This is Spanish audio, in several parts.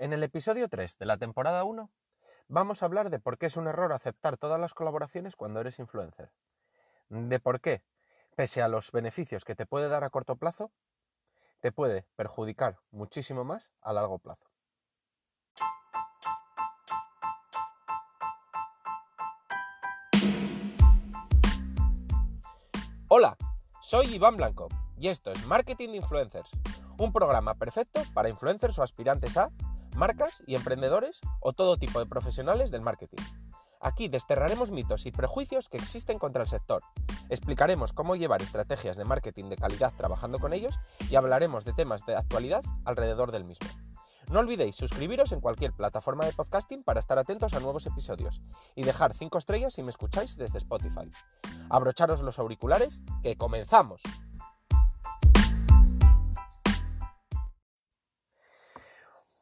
En el episodio 3 de la temporada 1 vamos a hablar de por qué es un error aceptar todas las colaboraciones cuando eres influencer. De por qué, pese a los beneficios que te puede dar a corto plazo, te puede perjudicar muchísimo más a largo plazo. Hola, soy Iván Blanco y esto es Marketing de Influencers, un programa perfecto para influencers o aspirantes a marcas y emprendedores o todo tipo de profesionales del marketing. Aquí desterraremos mitos y prejuicios que existen contra el sector. Explicaremos cómo llevar estrategias de marketing de calidad trabajando con ellos y hablaremos de temas de actualidad alrededor del mismo. No olvidéis suscribiros en cualquier plataforma de podcasting para estar atentos a nuevos episodios y dejar 5 estrellas si me escucháis desde Spotify. Abrocharos los auriculares, que comenzamos.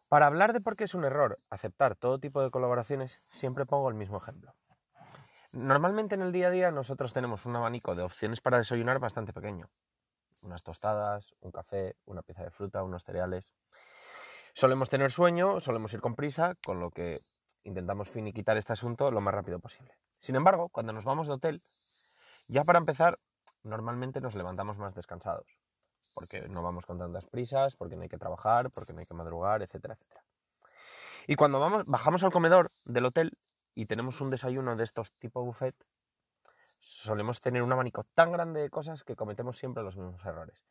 Para hablar de por qué es un error aceptar todo tipo de colaboraciones, siempre pongo el mismo ejemplo. Normalmente en el día a día nosotros tenemos un abanico de opciones para desayunar bastante pequeño. Unas tostadas, un café, una pieza de fruta, unos cereales. Solemos tener sueño, solemos ir con prisa, con lo que intentamos finiquitar este asunto lo más rápido posible. Sin embargo, cuando nos vamos de hotel, ya para empezar, normalmente nos levantamos más descansados porque no vamos con tantas prisas, porque no hay que trabajar, porque no hay que madrugar, etcétera, etcétera. Y cuando vamos, bajamos al comedor del hotel y tenemos un desayuno de estos tipo buffet, solemos tener un abanico tan grande de cosas que cometemos siempre los mismos errores.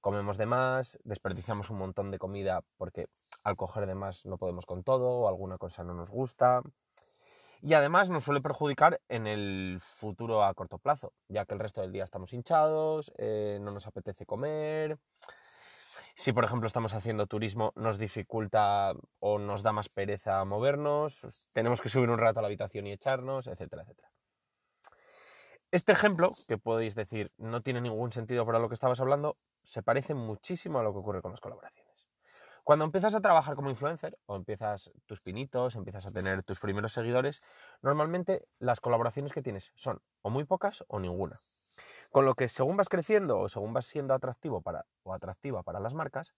Comemos de más, desperdiciamos un montón de comida porque al coger de más no podemos con todo o alguna cosa no nos gusta y además nos suele perjudicar en el futuro a corto plazo, ya que el resto del día estamos hinchados, eh, no nos apetece comer. Si, por ejemplo, estamos haciendo turismo, nos dificulta o nos da más pereza movernos, tenemos que subir un rato a la habitación y echarnos, etcétera, etcétera. Este ejemplo, que podéis decir no tiene ningún sentido para lo que estabas hablando, se parece muchísimo a lo que ocurre con las colaboraciones. Cuando empiezas a trabajar como influencer o empiezas tus pinitos, empiezas a tener tus primeros seguidores, normalmente las colaboraciones que tienes son o muy pocas o ninguna. Con lo que según vas creciendo o según vas siendo atractivo para, o atractiva para las marcas,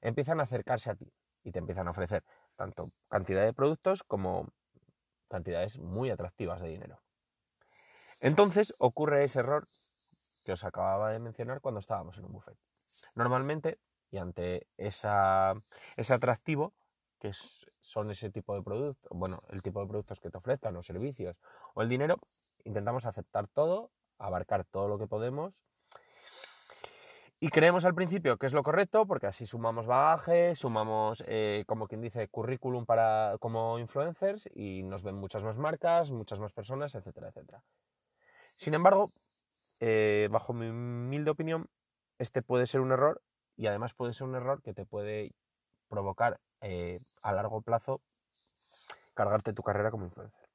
empiezan a acercarse a ti y te empiezan a ofrecer tanto cantidad de productos como cantidades muy atractivas de dinero. Entonces ocurre ese error que os acababa de mencionar cuando estábamos en un buffet. Normalmente y ante esa, ese atractivo, que son ese tipo de productos, bueno, el tipo de productos que te ofrezcan, los servicios o el dinero, intentamos aceptar todo, abarcar todo lo que podemos. Y creemos al principio que es lo correcto, porque así sumamos bagaje, sumamos, eh, como quien dice, currículum para, como influencers y nos ven muchas más marcas, muchas más personas, etcétera, etcétera. Sin embargo, eh, bajo mi humilde opinión, este puede ser un error y además puede ser un error que te puede provocar eh, a largo plazo cargarte tu carrera como influencer.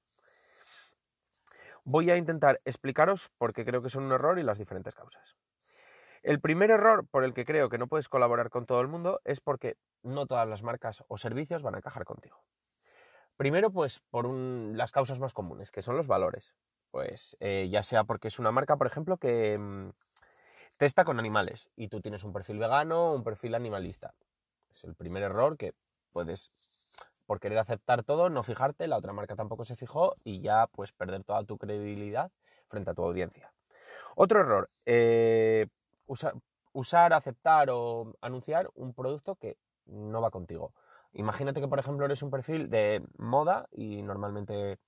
Voy a intentar explicaros por qué creo que son un error y las diferentes causas. El primer error por el que creo que no puedes colaborar con todo el mundo es porque no todas las marcas o servicios van a encajar contigo. Primero, pues por las causas más comunes, que son los valores. Pues eh, ya sea porque es una marca, por ejemplo, que, mm, testa con animales y tú tienes un perfil vegano o un perfil animalista. Es el primer error que puedes, por querer aceptar todo, no fijarte, la otra marca tampoco se fijó y ya pues perder toda tu credibilidad frente a tu audiencia. Otro error, eh, usar, aceptar o anunciar un producto que no va contigo. Imagínate que, por ejemplo, eres un perfil de moda y normalmente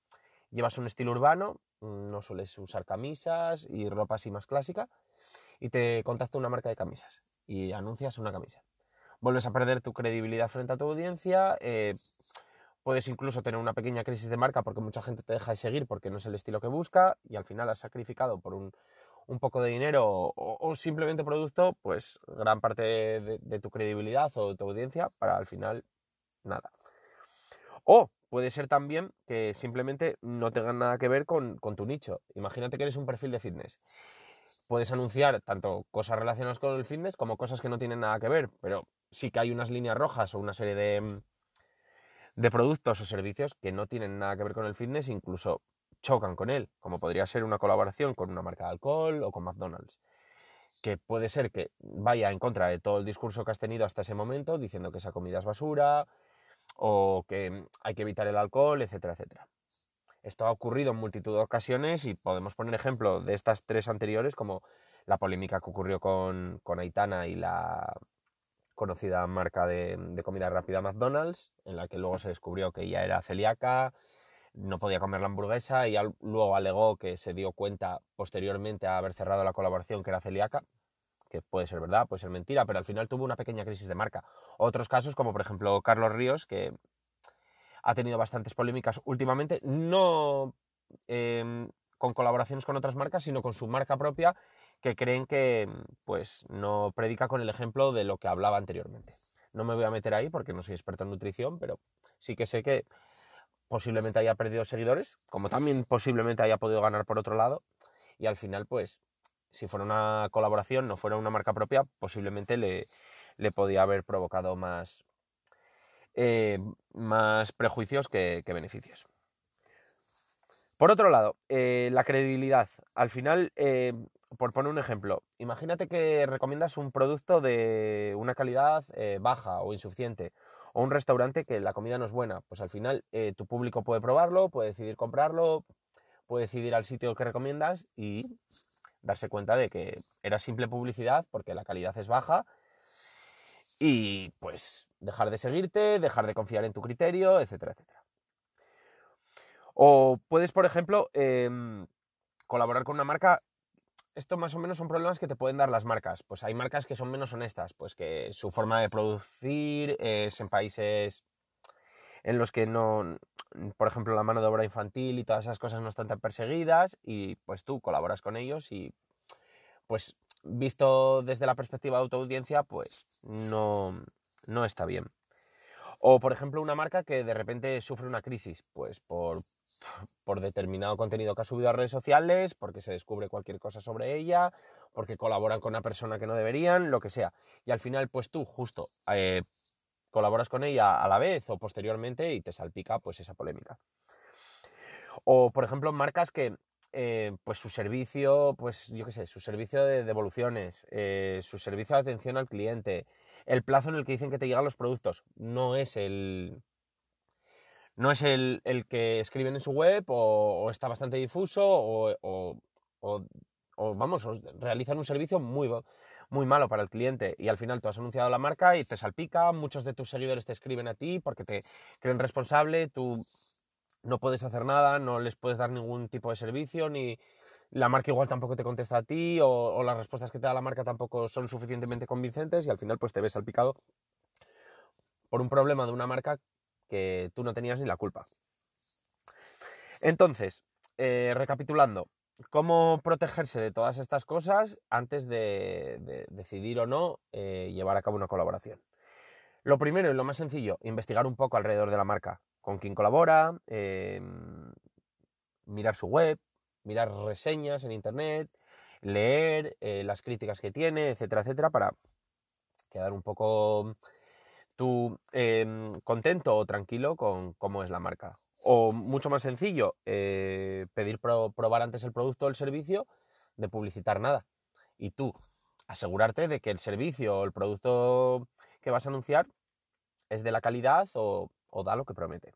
llevas un estilo urbano, no sueles usar camisas y ropa así más clásica, y te contacta una marca de camisas y anuncias una camisa. Vuelves a perder tu credibilidad frente a tu audiencia, eh, puedes incluso tener una pequeña crisis de marca porque mucha gente te deja de seguir porque no es el estilo que busca y al final has sacrificado por un, poco de dinero o, simplemente producto, pues gran parte de, tu credibilidad o de tu audiencia para al final nada. O puede ser también que simplemente no tengan nada que ver con, con tu nicho. Imagínate que eres un perfil de fitness puedes anunciar tanto cosas relacionadas con el fitness como cosas que no tienen nada que ver, pero sí que hay unas líneas rojas o una serie de, mm, de productos o servicios que no tienen nada que ver con el fitness, incluso chocan con él, como podría ser una colaboración con una marca de alcohol o con McDonald's, que puede ser que vaya en contra de todo el discurso que has tenido hasta ese momento, diciendo que esa comida es basura, o que hay que evitar el alcohol, etcétera, etcétera. Esto ha ocurrido en multitud de ocasiones y podemos poner ejemplo de estas tres anteriores como la polémica que ocurrió con, con Aitana y la conocida marca de, comida rápida McDonald's, en la que luego se descubrió que ella era celíaca, no podía comer la hamburguesa y luego alegó que se dio cuenta posteriormente a haber cerrado la colaboración que era celíaca, que puede ser verdad, puede ser mentira, pero al final tuvo una pequeña crisis de marca. Otros casos, como por ejemplo Carlos Ríos, que ha tenido bastantes polémicas últimamente, no eh, con colaboraciones con otras marcas, sino con su marca propia, que creen que pues no predica con el ejemplo de lo que hablaba anteriormente. No me voy a meter ahí porque no soy experto en nutrición, pero sí que sé que posiblemente haya perdido seguidores, como también posiblemente haya podido ganar por otro lado, y al final, pues, si fuera una colaboración, no fuera una marca propia, posiblemente le, le podía haber provocado más, eh, más prejuicios que, beneficios. Por otro lado, eh, la credibilidad. Al final, eh, por poner un ejemplo, imagínate que recomiendas un producto de una calidad baja o insuficiente, o un restaurante que la comida no es buena. Pues al final tu público puede probarlo, puede decidir comprarlo, puede decidir al sitio que recomiendas y darse cuenta de que era simple publicidad porque la calidad es baja y pues dejar de seguirte, dejar de confiar en tu criterio, etcétera, etcétera. O puedes, por ejemplo, em, colaborar con una marca. Esto más o menos son problemas que te pueden dar las marcas. Pues hay marcas que son menos honestas, pues que su forma de producir es en países en los que no, por ejemplo, la mano de obra infantil y todas esas cosas no están tan perseguidas y pues tú colaboras con ellos y pues visto desde la perspectiva de autoaudiencia, pues no, no está bien. O, por ejemplo, una marca que de repente sufre una crisis, pues por, por determinado contenido que ha subido a redes sociales, porque se descubre cualquier cosa sobre ella, porque colaboran con una persona que no deberían, lo que sea. Y al final, pues tú justo eh, colaboras con ella a la vez o posteriormente y te salpica pues esa polémica. O, por ejemplo, marcas que eh, pues su servicio, pues yo qué sé, su servicio de devoluciones, eh, su servicio de atención al cliente, el plazo en el que dicen que te llegan los productos, no es el, no es el, que escriben en su web o, está bastante difuso o, vamos, realizan un servicio muy, muy malo para el cliente y al final tú has anunciado la marca y te salpica, muchos de tus seguidores te escriben a ti porque te creen responsable, tú no puedes hacer nada, no les puedes dar ningún tipo de servicio, ni la marca igual tampoco te contesta a ti, o, las respuestas que te da la marca tampoco son suficientemente convincentes y al final pues te ves salpicado por un problema de una marca que tú no tenías ni la culpa. Entonces, eh, recapitulando, ¿cómo protegerse de todas estas cosas antes de, decidir o no eh, llevar a cabo una colaboración? Lo primero y lo más sencillo, investigar un poco alrededor de la marca con quien colabora, em, mirar su web, mirar reseñas en internet, leer eh, las críticas que tiene, etcétera, etcétera, para quedar un poco tú em, contento o tranquilo con cómo es la marca. O mucho más sencillo, eh, pedir probar antes el producto o el servicio de publicitar nada. Y tú asegurarte de que el servicio o el producto que vas a anunciar es de la calidad o o da lo que promete.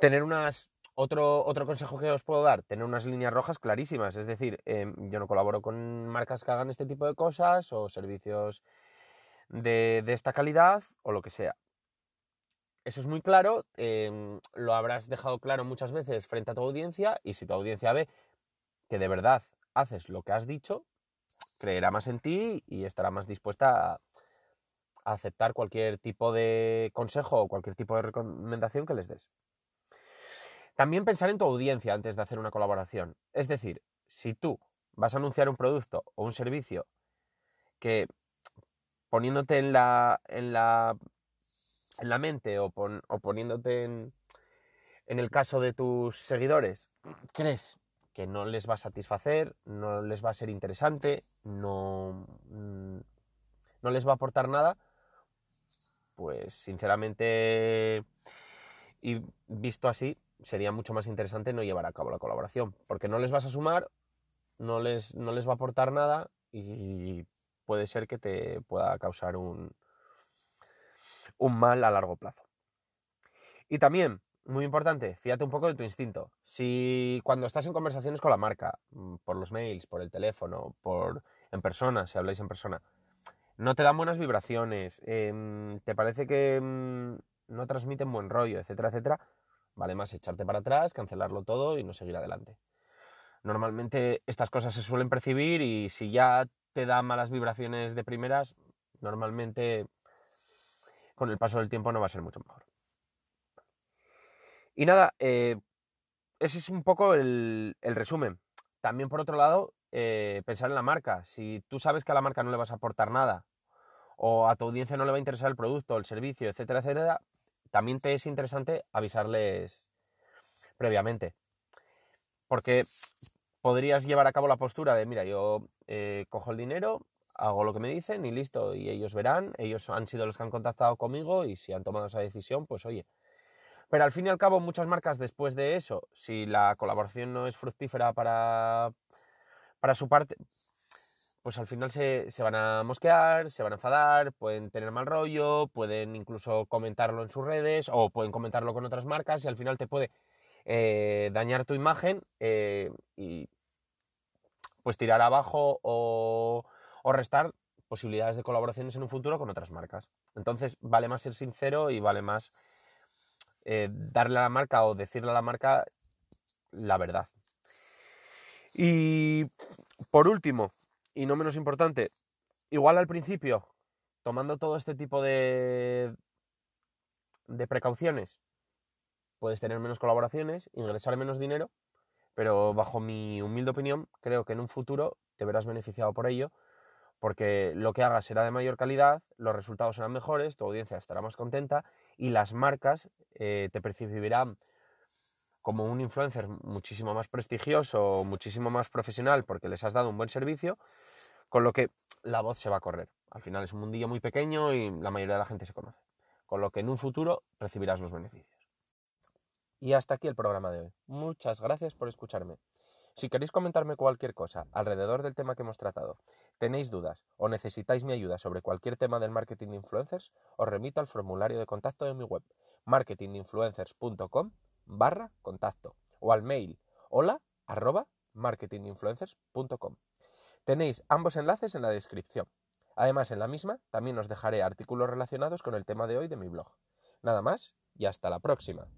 Tener unas. Otro, otro consejo que os puedo dar, tener unas líneas rojas clarísimas. Es decir, em, yo no colaboro con marcas que hagan este tipo de cosas o servicios de, esta calidad o lo que sea. Eso es muy claro, em, lo habrás dejado claro muchas veces frente a tu audiencia y si tu audiencia ve que de verdad haces lo que has dicho, creerá más en ti y estará más dispuesta a, aceptar cualquier tipo de consejo o cualquier tipo de recomendación que les des. También pensar en tu audiencia antes de hacer una colaboración. Es decir, si tú vas a anunciar un producto o un servicio que poniéndote en la, en la, en la mente o, poniéndote en, en el caso de tus seguidores, crees que no les va a satisfacer, no les va a ser interesante, no, mm, no les va a aportar nada, pues sinceramente, y visto así, sería mucho más interesante no llevar a cabo la colaboración, porque no les vas a sumar, no les, no les va a aportar nada y puede ser que te pueda causar un, un mal a largo plazo. Y también, muy importante, fíjate un poco de tu instinto. Si cuando estás en conversaciones con la marca, mm, por los mails, por el teléfono, por en persona, si habláis en persona, no te dan buenas vibraciones, em, te parece que mm, no transmiten buen rollo, etcétera, etcétera, vale más echarte para atrás, cancelarlo todo y no seguir adelante. Normalmente estas cosas se suelen percibir y si ya te da malas vibraciones de primeras, normalmente con el paso del tiempo no va a ser mucho mejor. Y nada, eh, ese es un poco el, resumen. También por otro lado, eh, pensar en la marca. Si tú sabes que a la marca no le vas a aportar nada o a tu audiencia no le va a interesar el producto, el servicio, etcétera, etcétera, también te es interesante avisarles previamente. Porque podrías llevar a cabo la postura de, mira, yo eh, cojo el dinero, hago lo que me dicen y listo, y ellos verán, ellos han sido los que han contactado conmigo y si han tomado esa decisión, pues oye. Pero al fin y al cabo, muchas marcas después de eso, si la colaboración no es fructífera para, para su parte, pues al final se, van a mosquear, se van a enfadar, pueden tener mal rollo, pueden incluso comentarlo en sus redes o pueden comentarlo con otras marcas y al final te puede eh, dañar tu imagen eh, y pues tirar abajo o, restar posibilidades de colaboraciones en un futuro con otras marcas. Entonces vale más ser sincero y vale más eh, darle a la marca o decirle a la marca la verdad. Y por último, y no menos importante, igual al principio, tomando todo este tipo de, de precauciones, puedes tener menos colaboraciones, ingresar menos dinero, pero bajo mi humilde opinión, creo que en un futuro te verás beneficiado por ello, porque lo que hagas será de mayor calidad, los resultados serán mejores, tu audiencia estará más contenta y las marcas eh, te percibirán como un influencer muchísimo más prestigioso, muchísimo más profesional porque les has dado un buen servicio, con lo que la voz se va a correr. Al final es un mundillo muy pequeño y la mayoría de la gente se conoce. Con lo que en un futuro recibirás los beneficios. Y hasta aquí el programa de hoy. Muchas gracias por escucharme. Si queréis comentarme cualquier cosa alrededor del tema que hemos tratado, tenéis dudas o necesitáis mi ayuda sobre cualquier tema del marketing de influencers, os remito al formulario de contacto de mi web marketinginfluencers.com barra contacto o al mail hola arroba marketinginfluencers.com. Tenéis ambos enlaces en la descripción. Además, en la misma también os dejaré artículos relacionados con el tema de hoy de mi blog. Nada más y hasta la próxima.